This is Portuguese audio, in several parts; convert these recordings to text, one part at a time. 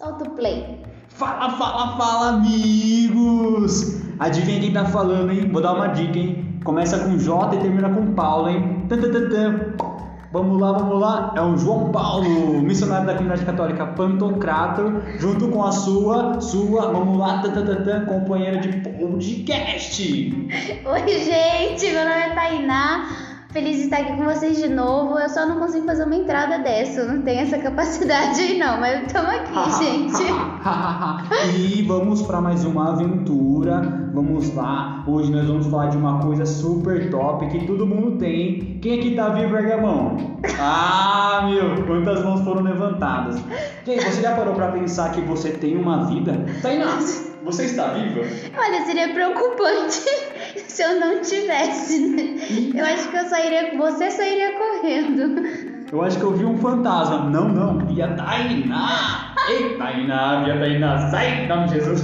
Solta o play. Fala, fala, fala, amigos! Adivinha quem tá falando, hein? Vou dar uma dica, hein? Começa com J e termina com Paulo, hein? Tan, tan, tan, tan. Vamos lá, vamos lá. É o João Paulo, missionário da comunidade católica Pantocrator, junto com a sua, sua, vamos lá, tan, tan, tan, tan, companheira de podcast. Oi, gente, meu nome é Tainá. Feliz de estar aqui com vocês de novo. Eu só não consigo fazer uma entrada dessa, não tenho essa capacidade aí não, mas estamos aqui, gente. e vamos para mais uma aventura. Vamos lá. Hoje nós vamos falar de uma coisa super top que todo mundo tem. Quem aqui tá vivo, ergue a mão. Ah, meu, quantas mãos foram levantadas. Gente, você já parou para pensar que você tem uma vida? Tainá, você está viva? Olha, seria preocupante se eu não tivesse, né? Eu acho que eu sairia, você sairia correndo. Eu acho que eu vi um fantasma. Não, não, e a Tainá! Ei, Tainá, e a Tainá, sai! Em nome de Jesus!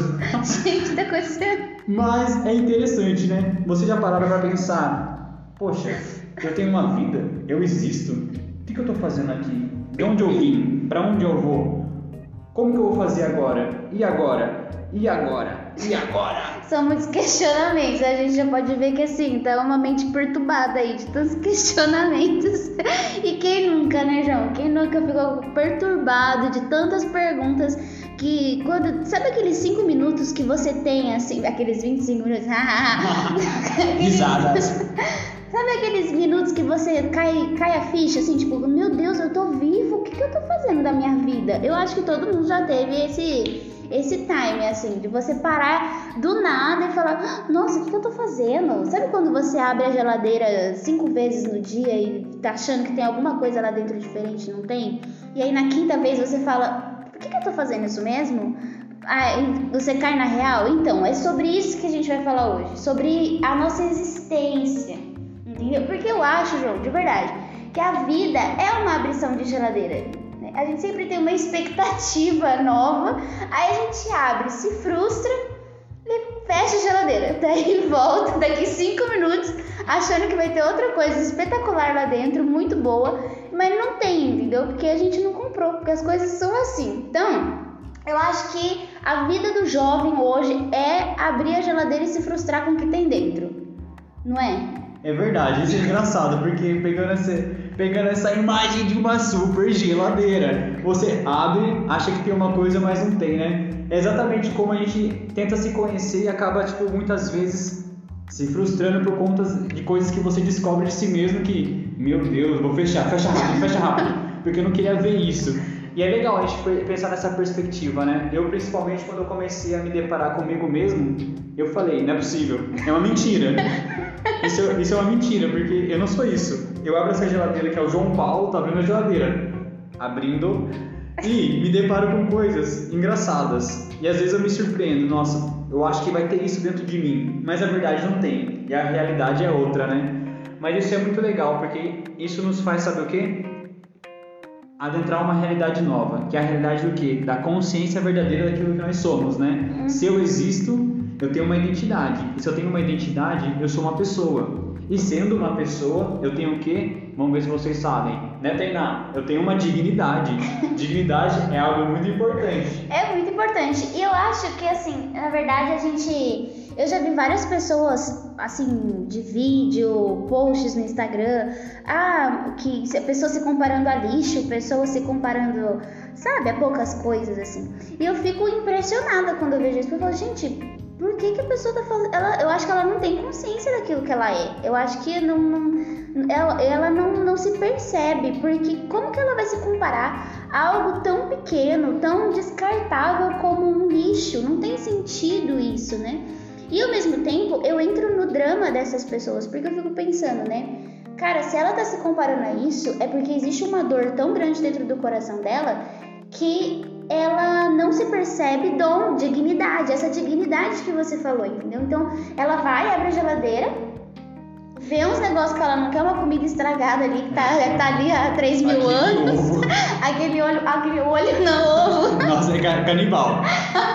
Gente, tá acontecendo. Mas é interessante, né? Você já pararam pra pensar, poxa, eu tenho uma vida, eu existo, o que, que eu tô fazendo aqui? De onde eu vim? Pra onde eu vou? Como que eu vou fazer agora? E agora? E agora? E agora? São muitos questionamentos. A gente já pode ver que assim, tá uma mente perturbada aí de tantos questionamentos. E quem nunca, né, João? Quem nunca ficou perturbado de tantas perguntas que quando. Sabe aqueles 5 minutos que você tem, assim, aqueles 25 minutos? Risadas. Sabe aqueles minutos que você cai, cai a ficha, assim, tipo, meu Deus, eu tô vivo, o que, que eu tô fazendo da minha vida? Eu acho que todo mundo já teve esse esse time, assim, de você parar do nada e falar: Nossa, o que, eu tô fazendo? Sabe quando você abre a geladeira cinco vezes no dia e tá achando que tem alguma coisa lá dentro diferente não tem? E aí na quinta vez você fala: Por que, que eu tô fazendo isso mesmo? Aí você cai na real? Então, é sobre isso que a gente vai falar hoje, sobre a nossa existência, entendeu? Porque eu acho, João, de verdade, que a vida é uma abrição de geladeira. A gente sempre tem uma expectativa nova, aí a gente abre, se frustra e fecha a geladeira. Daí volta daqui cinco minutos achando que vai ter outra coisa espetacular lá dentro, muito boa, mas não tem, entendeu? Porque a gente não comprou, porque as coisas são assim. Então, eu acho que a vida do jovem hoje é abrir a geladeira e se frustrar com o que tem dentro. Não é? É verdade, isso é engraçado, porque pegando essa, pegando essa imagem de uma super geladeira, você abre, acha que tem uma coisa, mas não tem, né? É exatamente como a gente tenta se conhecer e acaba, tipo, muitas vezes se frustrando por conta de coisas que você descobre de si mesmo que, meu Deus, vou fechar, fecha rápido, fecha rápido, porque eu não queria ver isso. E é legal a gente pensar nessa perspectiva, né? Eu, principalmente, quando eu comecei a me deparar comigo mesmo, eu falei, não é possível, é uma mentira. Isso, isso é uma mentira, porque eu não sou isso. Eu abro essa geladeira que é o João Paulo, tá abrindo a geladeira. Abrindo e me deparo com coisas engraçadas. E às vezes eu me surpreendo, nossa, eu acho que vai ter isso dentro de mim. Mas a verdade não tem. E a realidade é outra, né? Mas isso é muito legal, porque isso nos faz saber o quê? adentrar uma realidade nova, que é a realidade do quê? Da consciência verdadeira daquilo que nós somos, né? Uhum. Se eu existo, eu tenho uma identidade. E se eu tenho uma identidade, eu sou uma pessoa. E sendo uma pessoa, eu tenho o quê? Vamos ver se vocês sabem. Né, Tainá? Eu tenho uma dignidade. dignidade é algo muito importante. É muito importante. E eu acho que, assim, na verdade, a gente. Eu já vi várias pessoas, assim, de vídeo, posts no Instagram, ah, que a pessoa se comparando a lixo, pessoa se comparando, sabe, a poucas coisas, assim. E eu fico impressionada quando eu vejo isso, porque eu falo, gente, por que, que a pessoa tá fazendo. Eu acho que ela não tem consciência daquilo que ela é. Eu acho que não, não ela, ela não, não se percebe. Porque como que ela vai se comparar a algo tão pequeno, tão descartável como um lixo? Não tem sentido isso, né? E ao mesmo tempo, eu entro no drama dessas pessoas, porque eu fico pensando, né? Cara, se ela tá se comparando a isso, é porque existe uma dor tão grande dentro do coração dela que ela não se percebe dom, dignidade, essa dignidade que você falou, entendeu? Então, ela vai, abre a geladeira, vê uns negócios que ela não quer, uma comida estragada ali, que tá, tá ali há 3 mil aquele anos. Ovo. aquele olho, aquele olho no ovo. Nossa, é canibal.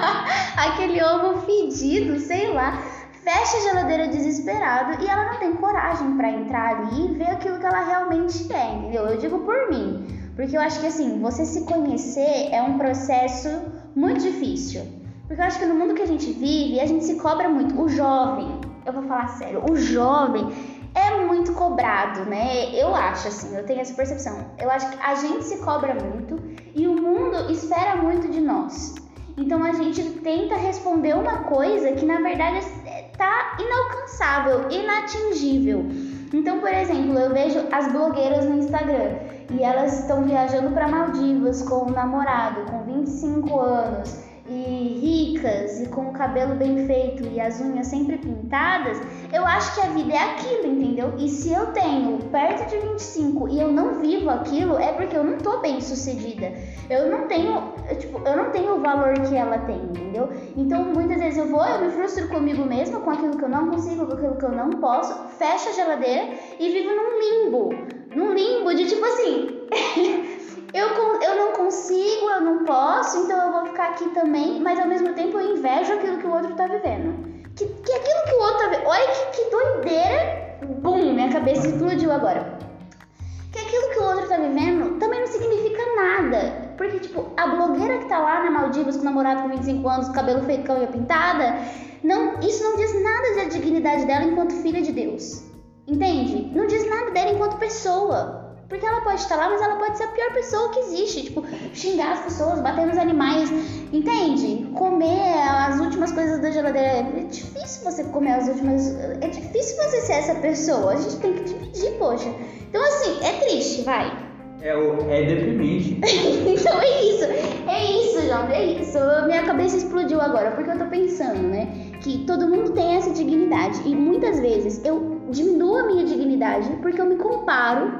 aquele ovo fedido, sei lá. Fecha a geladeira desesperado e ela não tem coragem para entrar ali e ver aquilo que ela realmente é, entendeu? Eu digo por mim. Porque eu acho que assim, você se conhecer é um processo muito difícil. Porque eu acho que no mundo que a gente vive, a gente se cobra muito. O jovem, eu vou falar sério, o jovem é muito cobrado, né? Eu acho assim, eu tenho essa percepção. Eu acho que a gente se cobra muito e o mundo espera muito de nós. Então a gente tenta responder uma coisa que na verdade está inalcançável, inatingível. Então, por exemplo, eu vejo as blogueiras no Instagram e elas estão viajando para Maldivas com o namorado com 25 anos e ricas e com o cabelo bem feito e as unhas sempre pintadas, eu acho que a vida é aquilo, entendeu? E se eu tenho perto de 25 e eu não vivo aquilo, é porque eu não tô bem sucedida. Eu não tenho, tipo, eu não tenho o valor que ela tem, entendeu? Então muitas vezes eu vou, eu me frustro comigo mesma, com aquilo que eu não consigo, com aquilo que eu não posso, fecho a geladeira e vivo num limbo. Num limbo de tipo assim. eu, eu não consigo, eu não posso, então eu vou ficar aqui também, mas ao mesmo tempo eu invejo aquilo que o outro tá vivendo. Que, que aquilo que o outro tá vivendo. Olha que, que doideira! Bum, minha cabeça explodiu agora. Que aquilo que o outro tá vivendo também não significa nada. Porque, tipo, a blogueira que tá lá na Maldivas com o namorado com 25 anos, cabelo a unha pintada, não, isso não diz nada da dignidade dela enquanto filha de Deus. Entende? Não diz nada dela enquanto pessoa. Porque ela pode estar lá, mas ela pode ser a pior pessoa que existe. Tipo, xingar as pessoas, bater nos animais. Entende? Comer as últimas coisas da geladeira. É difícil você comer as últimas. É difícil você ser essa pessoa. A gente tem que dividir, poxa. Então, assim, é triste, vai. É, é deprimente. então é isso. É isso, João. É isso. Minha cabeça explodiu agora, porque eu tô pensando, né? Que todo mundo tem essa dignidade. E muitas vezes eu diminuo a minha dignidade porque eu me comparo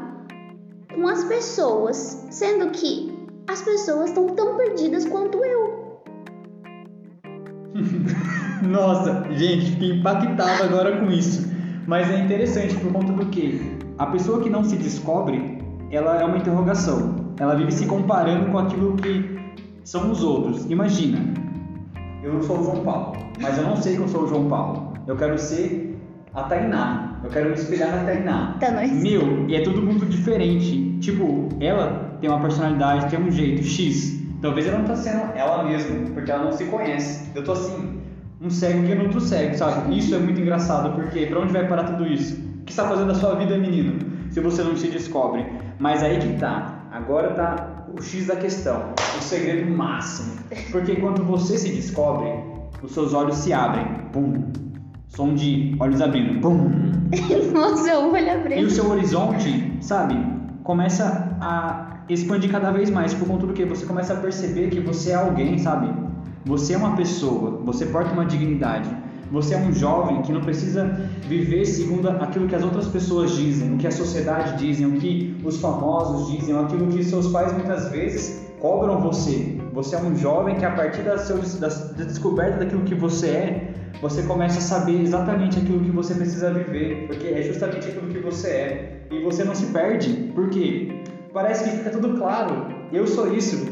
com as pessoas, sendo que as pessoas estão tão perdidas quanto eu. Nossa, gente, fiquei impactado agora com isso. Mas é interessante por conta do que a pessoa que não se descobre, ela é uma interrogação. Ela vive se comparando com aquilo que são os outros. Imagina, eu sou o João Paulo, mas eu não sei que eu sou o João Paulo. Eu quero ser a Tainá. Eu quero me espelhar na Tainá. Nós. Meu, e é todo mundo diferente. Tipo, ela tem uma personalidade, tem um jeito X. Talvez ela não tá sendo ela mesma, porque ela não se conhece. Eu tô assim, um cego que não outro cego, sabe? Isso é muito engraçado, porque pra onde vai parar tudo isso? O que está fazendo da sua vida, menino? Se você não se descobre. Mas aí que tá. Agora tá o X da questão, o segredo máximo. Porque quando você se descobre, os seus olhos se abrem. Pum. Som de olhos abrindo. Pum. Nossa, o olho abrindo. E o seu horizonte, sabe, começa a expandir cada vez mais por conta do que você começa a perceber que você é alguém, sabe? Você é uma pessoa, você porta uma dignidade. Você é um jovem que não precisa viver segundo aquilo que as outras pessoas dizem, o que a sociedade dizem, o que os famosos dizem, aquilo que seus pais muitas vezes cobram você. Você é um jovem que a partir da, seu, da, da descoberta daquilo que você é, você começa a saber exatamente aquilo que você precisa viver, porque é justamente aquilo que você é. E você não se perde, porque parece que fica tudo claro. Eu sou isso,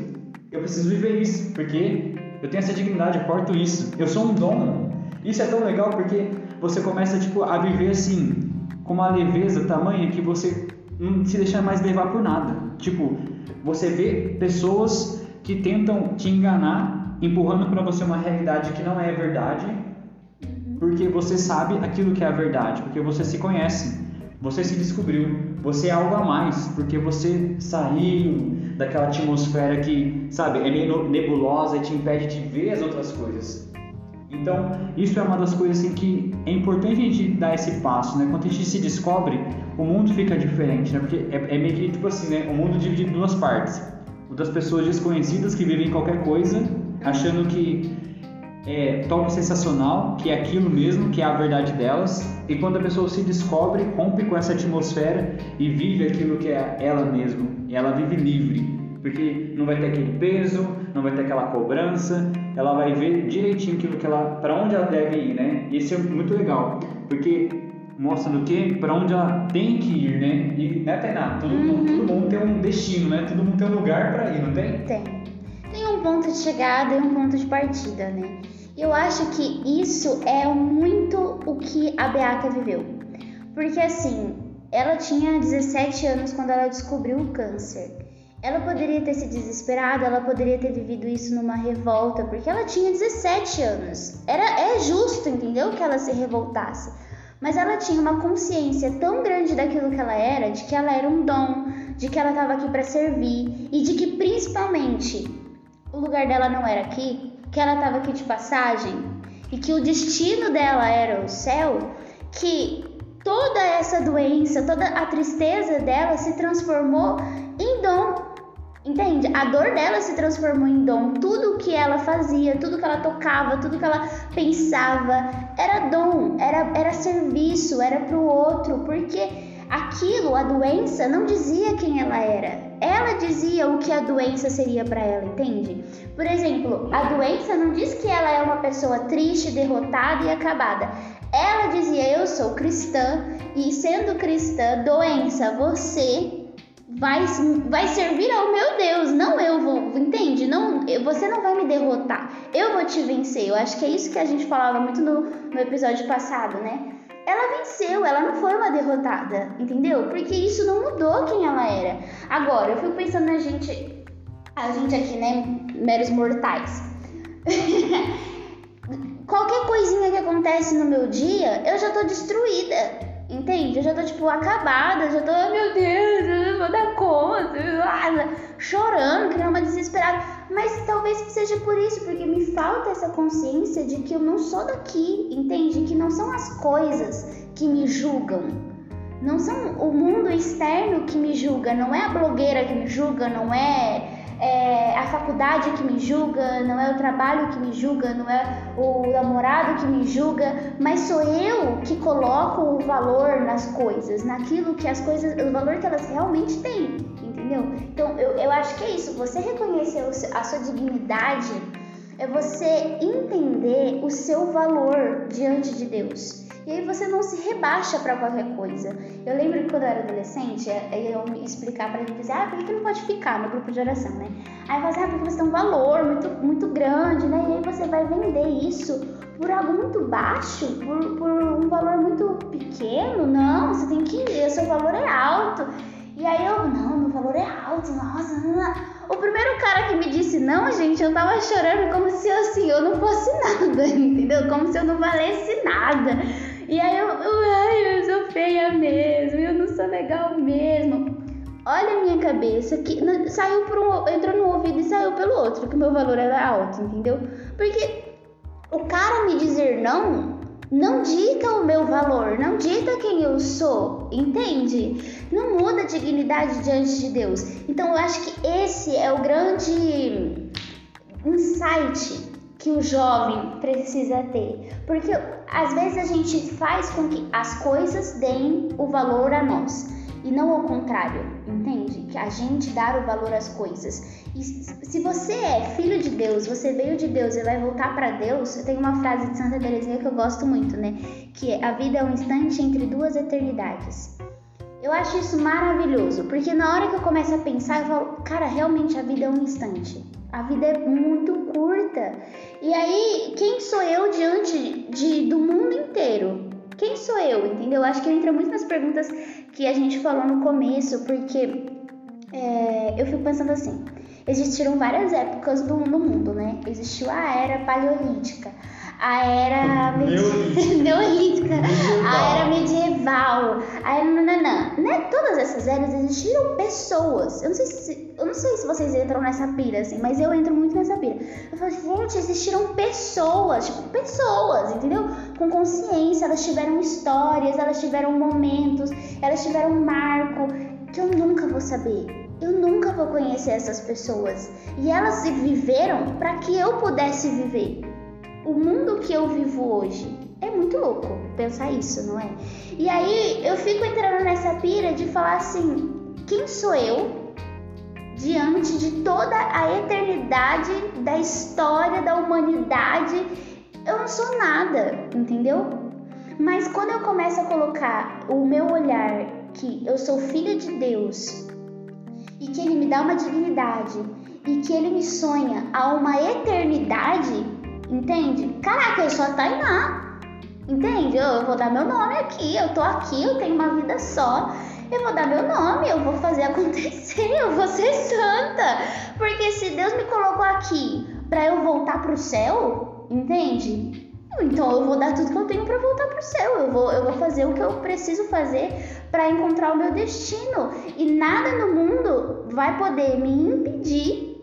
eu preciso viver isso, porque eu tenho essa dignidade, eu porto isso. Eu sou um dom. Isso é tão legal porque você começa tipo a viver assim, com uma leveza tamanha que você não se deixa mais levar por nada. Tipo, você vê pessoas que tentam te enganar, empurrando para você uma realidade que não é verdade, porque você sabe aquilo que é a verdade, porque você se conhece, você se descobriu, você é algo a mais, porque você saiu daquela atmosfera que, sabe, é meio nebulosa e te impede de ver as outras coisas. Então, isso é uma das coisas assim, que é importante a gente dar esse passo, né? Quando a gente se descobre, o mundo fica diferente, né? Porque é, é meio que tipo assim, né? O mundo divide em duas partes. O das pessoas desconhecidas que vivem qualquer coisa, achando que é top sensacional, que é aquilo mesmo, que é a verdade delas, e quando a pessoa se descobre, rompe com essa atmosfera e vive aquilo que é ela mesma, e ela vive livre, porque não vai ter aquele peso, não vai ter aquela cobrança, ela vai ver direitinho aquilo que ela, para onde ela deve ir, né? E isso é muito legal, porque mostra do que, para onde ela tem que ir, né? E né, Tainá? Todo, uhum. todo mundo tem um destino, né? Todo mundo tem um lugar para ir, não tem? Tem. Tem um ponto de chegada e um ponto de partida, né? Eu acho que isso é muito o que a Beata viveu. Porque assim, ela tinha 17 anos quando ela descobriu o câncer. ela poderia ter se desesperado, ela poderia ter vivido isso numa revolta, porque ela tinha 17 anos. Era é justo, entendeu, que ela se revoltasse. Mas ela tinha uma consciência tão grande daquilo que ela era, de que ela era um dom, de que ela estava aqui para servir e de que principalmente o lugar dela não era aqui, que ela estava aqui de passagem e que o destino dela era o céu, que toda essa doença, toda a tristeza dela se transformou em dom Entende? A dor dela se transformou em dom. Tudo que ela fazia, tudo que ela tocava, tudo que ela pensava era dom, era, era serviço, era pro outro, porque aquilo, a doença, não dizia quem ela era. Ela dizia o que a doença seria para ela, entende? Por exemplo, a doença não diz que ela é uma pessoa triste, derrotada e acabada. Ela dizia: Eu sou cristã e, sendo cristã, doença, você vai, vai servir ao meu Deus, não eu vou, entende? Não, você não vai me derrotar, eu vou te vencer. Eu acho que é isso que a gente falava muito no, no episódio passado, né? Ela venceu, ela não foi uma derrotada, entendeu? Porque isso não mudou quem ela era. Agora, eu fico pensando na gente, a gente aqui, né, meros mortais. Qualquer coisinha que acontece no meu dia, eu já tô destruída. Entende? Eu já tô, tipo, acabada, já tô, meu Deus, eu não vou dar conta, chorando, que uma desesperada. Mas talvez seja por isso, porque me falta essa consciência de que eu não sou daqui, entende? Que não são as coisas que me julgam. Não são o mundo externo que me julga, não é a blogueira que me julga, não é é a faculdade que me julga, não é o trabalho que me julga, não é o namorado que me julga, mas sou eu que coloco o valor nas coisas, naquilo que as coisas, o valor que elas realmente têm, entendeu? Então eu, eu acho que é isso, você reconhecer a sua dignidade é você entender o seu valor diante de Deus. E aí você não se rebaixa para qualquer coisa. Eu lembro que quando eu era adolescente, eu me explicar para ele dizer, ah, por que não pode ficar no grupo de oração, né? Aí falava assim, ah, porque você tem um valor muito, muito grande, né? E aí você vai vender isso por algo muito baixo, por, por um valor muito pequeno. Não, você tem que, o seu valor é alto. E aí eu, valor é alto, nossa. O primeiro cara que me disse não, gente, eu tava chorando como se assim, eu não fosse nada, entendeu? Como se eu não valesse nada. E aí eu, eu, ai, eu sou feia mesmo, eu não sou legal mesmo. Olha a minha cabeça que saiu por um, entrou no ouvido e saiu pelo outro, que meu valor era alto, entendeu? Porque o cara me dizer não não dita o meu valor, não dita quem eu sou, entende? Não muda a dignidade diante de Deus. Então eu acho que esse é o grande insight que o jovem precisa ter. Porque às vezes a gente faz com que as coisas deem o valor a nós e não ao contrário, entende? Que a gente dar o valor às coisas. E se você é filho de Deus, você veio de Deus e vai voltar para Deus, tem uma frase de Santa Teresinha que eu gosto muito, né? Que é, a vida é um instante entre duas eternidades. Eu acho isso maravilhoso, porque na hora que eu começo a pensar, eu falo, cara, realmente a vida é um instante. A vida é muito curta. E aí, quem sou eu diante de, do mundo inteiro? Quem sou eu? Entendeu? Acho que entra muito nas perguntas que a gente falou no começo, porque é, eu fico pensando assim: existiram várias épocas do, no mundo, né? Existiu a era paleolítica, a era neolítica, a era medieval, a era nananã. Né? Todas essas eras existiram pessoas. Eu não sei se eu não sei se vocês entram nessa pira assim, mas eu entro muito nessa pira. Eu falo, gente, existiram pessoas, tipo, pessoas, entendeu? Com consciência, elas tiveram histórias, elas tiveram momentos, elas tiveram um marco que eu nunca vou saber. Eu nunca vou conhecer essas pessoas. E elas viveram para que eu pudesse viver o mundo que eu vivo hoje. É muito louco pensar isso, não é? E aí eu fico entrando nessa pira de falar assim: quem sou eu diante de toda a eternidade da história da humanidade? Eu não sou nada, entendeu? Mas quando eu começo a colocar o meu olhar que eu sou filha de Deus e que Ele me dá uma dignidade e que Ele me sonha a uma eternidade, Entende? Caraca, eu sou a Tainá. Entende? Eu, eu vou dar meu nome aqui, eu tô aqui, eu tenho uma vida só. eu vou dar meu nome, eu vou fazer acontecer, eu vou ser santa. Porque se Deus me colocou aqui para eu voltar pro céu, entende? Então eu vou dar tudo que eu tenho para voltar pro céu. Eu vou, eu vou fazer o que eu preciso fazer para encontrar o meu destino. E nada no mundo vai poder me impedir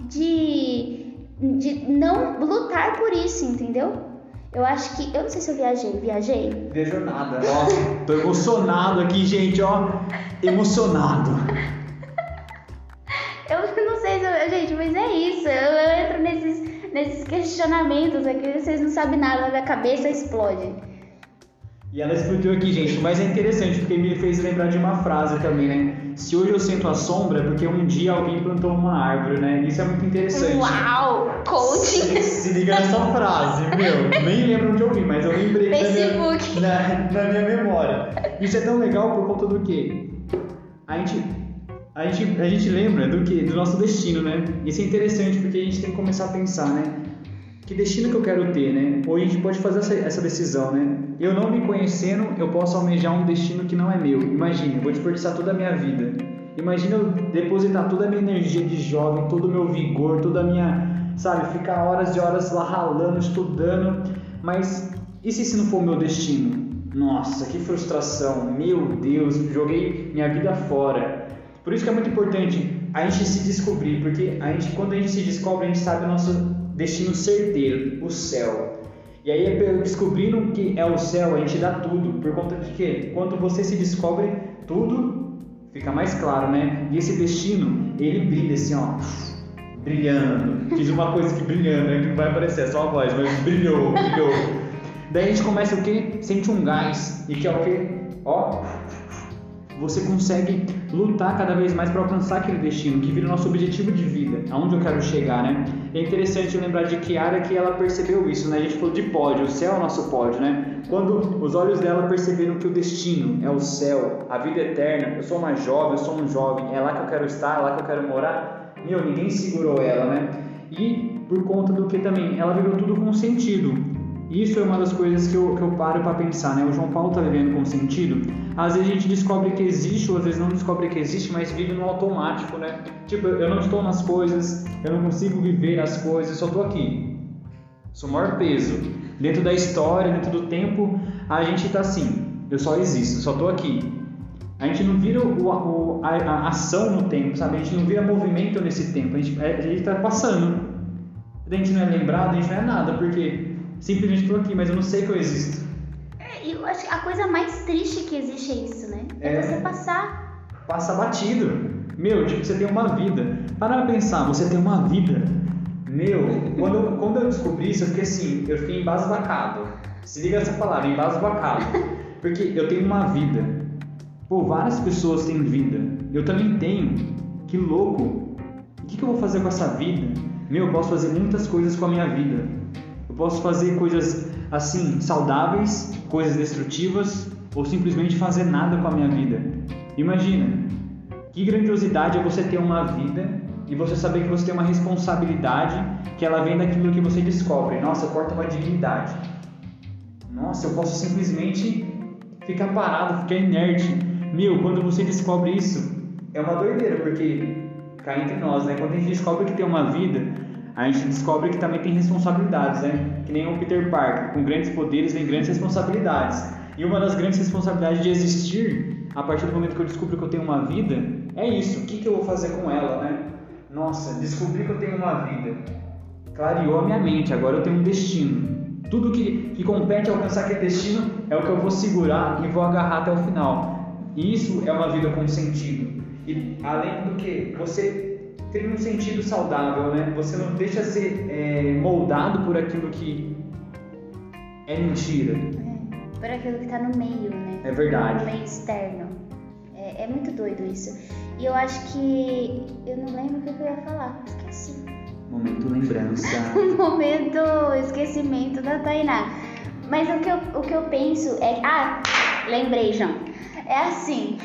de, de não lutar por isso, entendeu? Eu acho que. Eu não sei se eu viajei. Viajei? Viajou nada. Ó, tô emocionado aqui, gente, ó. Emocionado. eu não sei se eu. Gente, mas é isso. Eu, eu entro nesses, nesses questionamentos aqui. Vocês não sabem nada, da cabeça explode. E ela explodiu aqui, gente. Mas é interessante porque me fez lembrar de uma frase também, né? Se hoje eu sinto a sombra, é porque um dia alguém plantou uma árvore, né? Isso é muito interessante. Uau! Coaching! Se, se liga nessa frase, meu. Nem lembro onde eu vi, mas eu lembrei Facebook. Minha, na, na minha memória. Isso é tão legal por conta do quê? A gente a gente, a gente lembra do que do nosso destino, né? Isso é interessante porque a gente tem que começar a pensar, né? que destino que eu quero ter, né? Ou a gente pode fazer essa, essa decisão, né? Eu não me conhecendo, eu posso almejar um destino que não é meu. Imagina, eu vou desperdiçar toda a minha vida. Imagina eu depositar toda a minha energia de jovem, todo o meu vigor, toda a minha, sabe, ficar horas e horas lá ralando, estudando. Mas e se esse não for o meu destino? Nossa, que frustração! Meu Deus, joguei minha vida fora. Por isso que é muito importante a gente se descobrir, porque a gente, quando a gente se descobre, a gente sabe o nosso destino certeiro, o céu. E aí, descobrindo o que é o céu, a gente dá tudo. Por conta de que? Quando você se descobre, tudo fica mais claro, né? E esse destino, ele brilha assim, ó. Brilhando. Fiz uma coisa que brilhando, né? Que não vai aparecer, é só a voz, mas brilhou, brilhou. Daí a gente começa o quê? Sente um gás. E que é o quê? Ó, você consegue lutar cada vez mais para alcançar aquele destino, que vira o nosso objetivo de vida, aonde eu quero chegar, né? É interessante lembrar de Kiara que ela percebeu isso, né? A gente falou de pódio, o céu é o nosso pódio, né? Quando os olhos dela perceberam que o destino é o céu, a vida eterna, eu sou uma jovem, eu sou um jovem, é lá que eu quero estar, é lá que eu quero morar, meu, ninguém segurou ela, né? E por conta do que também, ela viveu tudo com sentido. Isso é uma das coisas que eu, que eu paro para pensar, né? O João Paulo está vivendo com sentido. Às vezes a gente descobre que existe, ou às vezes não descobre que existe, mas vive no automático, né? Tipo, eu não estou nas coisas, eu não consigo viver as coisas, só estou aqui. Sou o maior peso. Dentro da história, dentro do tempo, a gente está assim. Eu só existo, só estou aqui. A gente não vira o, o, a, a, ação no tempo, sabe? A gente não vira movimento nesse tempo. A gente está passando. A gente não é lembrado, a gente não é nada, porque simplesmente estou aqui, mas eu não sei que eu existo. É, eu acho que a coisa mais triste que existe é isso, né? É, é você passar. Passa batido. Meu, tipo, você tem uma vida. Para pra pensar, você tem uma vida. Meu, quando eu, quando eu descobri isso, eu fiquei assim, eu fiquei embasbacado. Se liga essa palavra, embasbacado. Porque eu tenho uma vida. Pô, várias pessoas têm vida. Eu também tenho. Que louco. O que, que eu vou fazer com essa vida? Meu, eu posso fazer muitas coisas com a minha vida. Eu posso fazer coisas assim, saudáveis, coisas destrutivas, ou simplesmente fazer nada com a minha vida. Imagina, que grandiosidade é você ter uma vida e você saber que você tem uma responsabilidade que ela vem daquilo que você descobre. Nossa, corta uma dignidade. Nossa, eu posso simplesmente ficar parado, ficar inerte. Meu, quando você descobre isso, é uma doideira, porque cai entre nós, né? Quando a gente descobre que tem uma vida, a gente descobre que também tem responsabilidades, né? Que nem o Peter Parker, com grandes poderes vem grandes responsabilidades. E uma das grandes responsabilidades de existir, a partir do momento que eu descubro que eu tenho uma vida, é isso. O que, que eu vou fazer com ela, né? Nossa, descobri que eu tenho uma vida. Clareou a minha mente, agora eu tenho um destino. Tudo que, que compete alcançar aquele destino é o que eu vou segurar e vou agarrar até o final. E isso é uma vida com sentido. E além do que, você tem um sentido saudável, né? Você não deixa ser é, moldado por aquilo que é mentira. É, por aquilo que está no meio, né? É verdade. No meio externo. É, é, muito doido isso. E eu acho que. Eu não lembro o que eu ia falar, esqueci. Momento lembrança. Momento esquecimento da Tainá. Mas o que, eu, o que eu penso é. Ah, lembrei, João. É assim.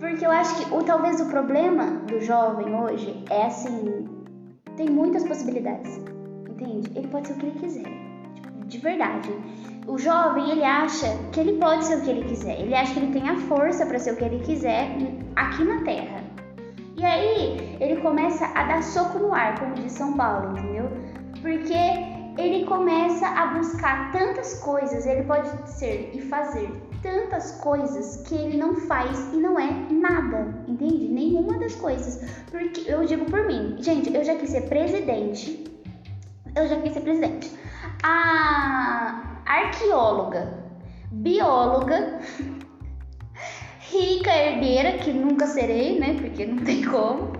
Porque eu acho que o, talvez o problema do jovem hoje é assim, tem muitas possibilidades, entende? Ele pode ser o que ele quiser, tipo, de verdade. O jovem, ele acha que ele pode ser o que ele quiser. Ele acha que ele tem a força para ser o que ele quiser aqui na Terra. E aí, ele começa a dar soco no ar, como diz São Paulo, entendeu? Porque ele começa a buscar tantas coisas, ele pode ser e fazer tantas coisas que ele não faz e não é nada, entende? Nenhuma das coisas. Porque eu digo por mim, gente, eu já quis ser presidente. Eu já quis ser presidente. A arqueóloga, bióloga, rica herdeira, que nunca serei, né? Porque não tem como.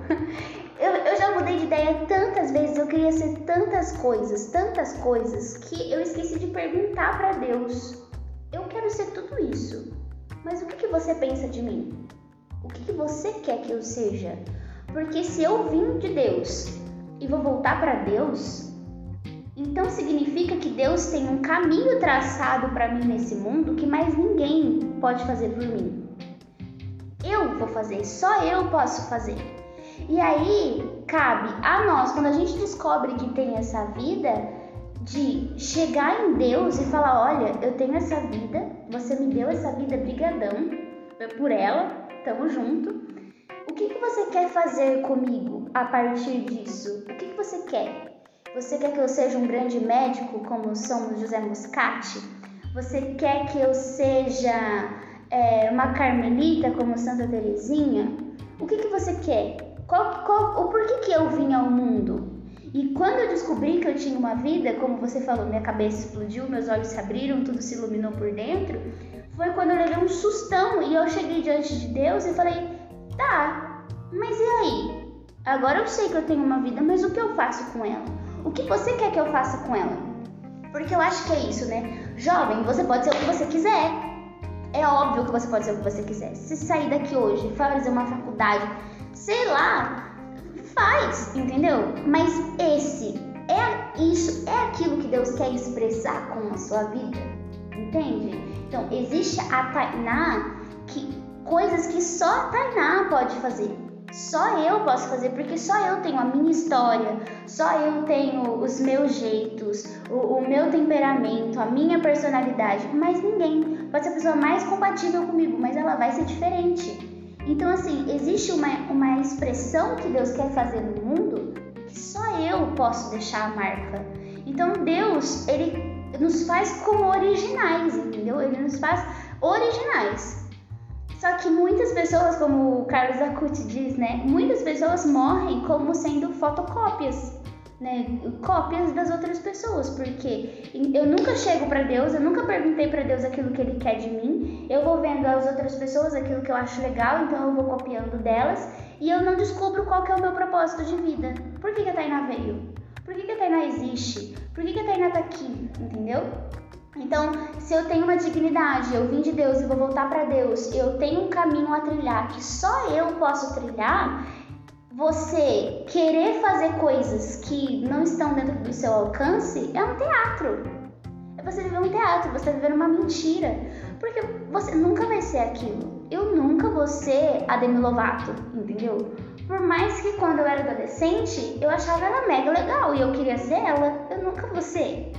Eu, eu já mudei de ideia tantas vezes, eu queria ser tantas coisas, tantas coisas, que eu esqueci de perguntar para Deus. Quero ser tudo isso, mas o que, que você pensa de mim? O que, que você quer que eu seja? Porque se eu vim de Deus e vou voltar para Deus, então significa que Deus tem um caminho traçado para mim nesse mundo que mais ninguém pode fazer por mim. Eu vou fazer, só eu posso fazer. E aí cabe a nós, quando a gente descobre que tem essa vida, de chegar em Deus e falar: Olha, eu tenho essa vida, você me deu essa vida, brigadão por ela, tamo junto. O que, que você quer fazer comigo a partir disso? O que, que você quer? Você quer que eu seja um grande médico como somos José Muscati? Você quer que eu seja é, uma carmelita como Santa Teresinha? O que, que você quer? Qual, qual, o porquê que eu vim ao mundo? E quando eu descobri que eu tinha uma vida, como você falou, minha cabeça explodiu, meus olhos se abriram, tudo se iluminou por dentro, foi quando eu levei um sustão e eu cheguei diante de Deus e falei: tá, mas e aí? Agora eu sei que eu tenho uma vida, mas o que eu faço com ela? O que você quer que eu faça com ela? Porque eu acho que é isso, né? Jovem, você pode ser o que você quiser. É óbvio que você pode ser o que você quiser. Se sair daqui hoje, fazer uma faculdade, sei lá, faz, entendeu? Mas esse é isso, é aquilo que Deus quer expressar com a sua vida, entende? Então, existe a Tainá que coisas que só a Tainá pode fazer. Só eu posso fazer, porque só eu tenho a minha história, só eu tenho os meus jeitos, o, o, meu temperamento, a minha personalidade, mas ninguém. Pode ser a pessoa mais compatível comigo, mas ela vai ser diferente. Então, assim, existe uma, uma expressão que Deus quer fazer no mundo que só eu posso deixar a marca. Então, Deus, ele nos faz como originais, entendeu? Ele nos faz originais. Só que muitas pessoas, como o Carlos Acuti diz, né? Muitas pessoas morrem como sendo fotocópias, né? Cópias das outras pessoas, porque eu nunca chego para Deus, eu nunca perguntei para Deus aquilo que Ele quer de mim. Eu vou vendo as outras pessoas aquilo que eu acho legal, então eu vou copiando delas e eu não descubro qual que é o meu propósito de vida. Por que, que a Tainá veio? Por que, que a Tainá existe? Por que, que a Tainá tá aqui? Entendeu? Então, se eu tenho uma dignidade, eu vim de Deus e vou voltar para Deus, eu tenho um caminho a trilhar que só eu posso trilhar, você querer fazer coisas que não estão dentro do seu alcance é um teatro. É você viver um teatro, você viver uma mentira. Porque você nunca vai ser aquilo. Eu nunca vou ser a Demi Lovato, entendeu? Por mais que quando eu era adolescente, eu achava ela mega legal e eu queria ser ela, eu nunca vou ser.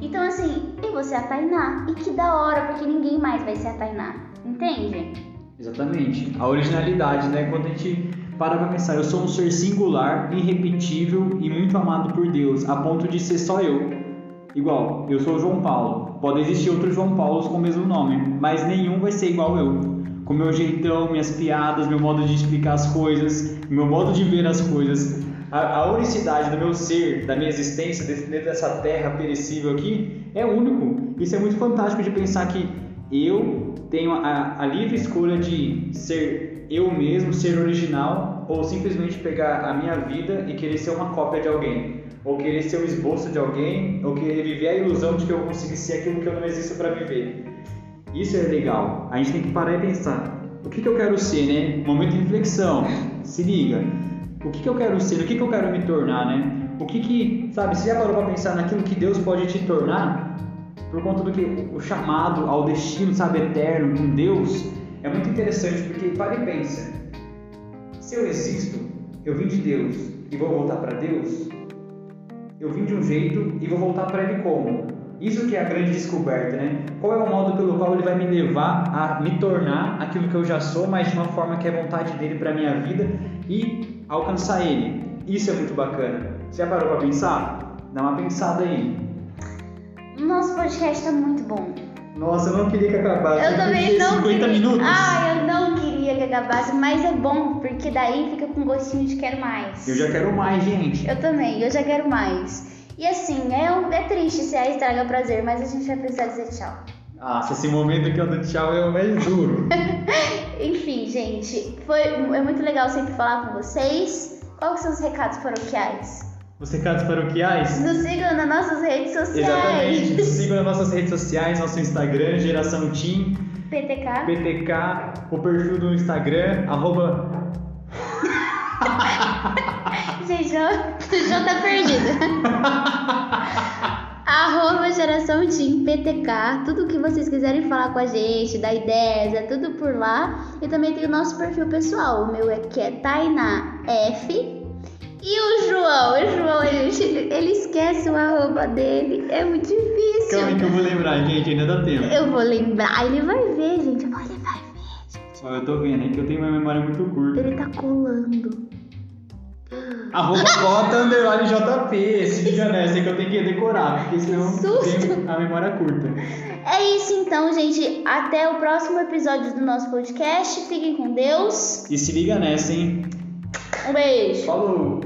Então, assim, e você é a Tainá. E que da hora, porque ninguém mais vai ser a Tainá. Entende? Exatamente. A originalidade, né? Quando a gente para pra pensar, eu sou um ser singular, irrepetível e muito amado por Deus, a ponto de ser só eu. Igual, eu sou João Paulo. Pode existir outros João Paulos com o mesmo nome, mas nenhum vai ser igual eu. Com meu jeitão, minhas piadas, meu modo de explicar as coisas, meu modo de ver as coisas a, a unicidade do meu ser, da minha existência dentro dessa terra perecível aqui é único. Isso é muito fantástico de pensar que eu tenho a, a livre escolha de ser eu mesmo, ser original, ou simplesmente pegar a minha vida e querer ser uma cópia de alguém, ou querer ser o esboço de alguém, ou querer viver a ilusão de que eu vou conseguir ser aquilo que eu não existo para viver. Isso é legal. A gente tem que parar e pensar: o que, que eu quero ser, né? Momento de reflexão. Se liga o que, que eu quero ser, o que, que eu quero me tornar, né? O que que, sabe, você já parou para pensar naquilo que Deus pode te tornar por conta do que o chamado ao destino, sabe, eterno com Deus é muito interessante porque para e pensa. Se eu existo, eu vim de Deus e vou voltar para Deus, eu vim de um jeito e vou voltar para ele como? Isso que é a grande descoberta, né? Qual é o modo pelo qual ele vai me levar a me tornar aquilo que eu já sou, mas de uma forma que é vontade dele para minha vida e alcançar ele. Isso é muito bacana. Você já parou para pensar? Dá uma pensada aí. Nosso podcast tá muito bom. Nossa, eu não queria que acabasse. Eu também não 50 queria. minutos. Ah, eu queria que acabasse, mas é bom, porque daí fica com gostinho de quero mais. Eu já quero mais, gente. Eu também, eu já quero mais. E assim, é, um- é triste se a estraga prazer, mas a gente vai precisar dizer tchau. Nossa, esse momento que eu dou tchau é o mais duro. Enfim, gente, foi, é muito legal sempre falar com vocês. Quais são os recados paroquiais? Os recados paroquiais? Nos sigam nas nossas redes sociais. Exatamente. Nos sigam nas nossas redes sociais, nosso Instagram, Geração Team, PTK. PTK, o perfil do Instagram, arroba. Gente, tá perdido. Arroba Geração Team PTK. Tudo que vocês quiserem falar com a gente, dar ideias, é tudo por lá. E também tem o nosso perfil pessoal. O meu é que é Tainá F. E o João, o João, ele, ele esquece o arroba dele. É muito difícil. Calma aí que eu vou lembrar, gente, ainda dá tempo. Eu vou lembrar, ele vai ver, gente. Ele vai ver, gente. Ó, eu tô vendo, é que eu tenho uma memória muito curta. Ele tá colando. Arroba bota underline JP. Se liga nessa que eu tenho que decorar, porque senão Susto. tenho a memória curta. É isso então, gente. Até o próximo episódio do nosso podcast. Fiquem com Deus. E se liga nessa, hein? Um beijo. Falou!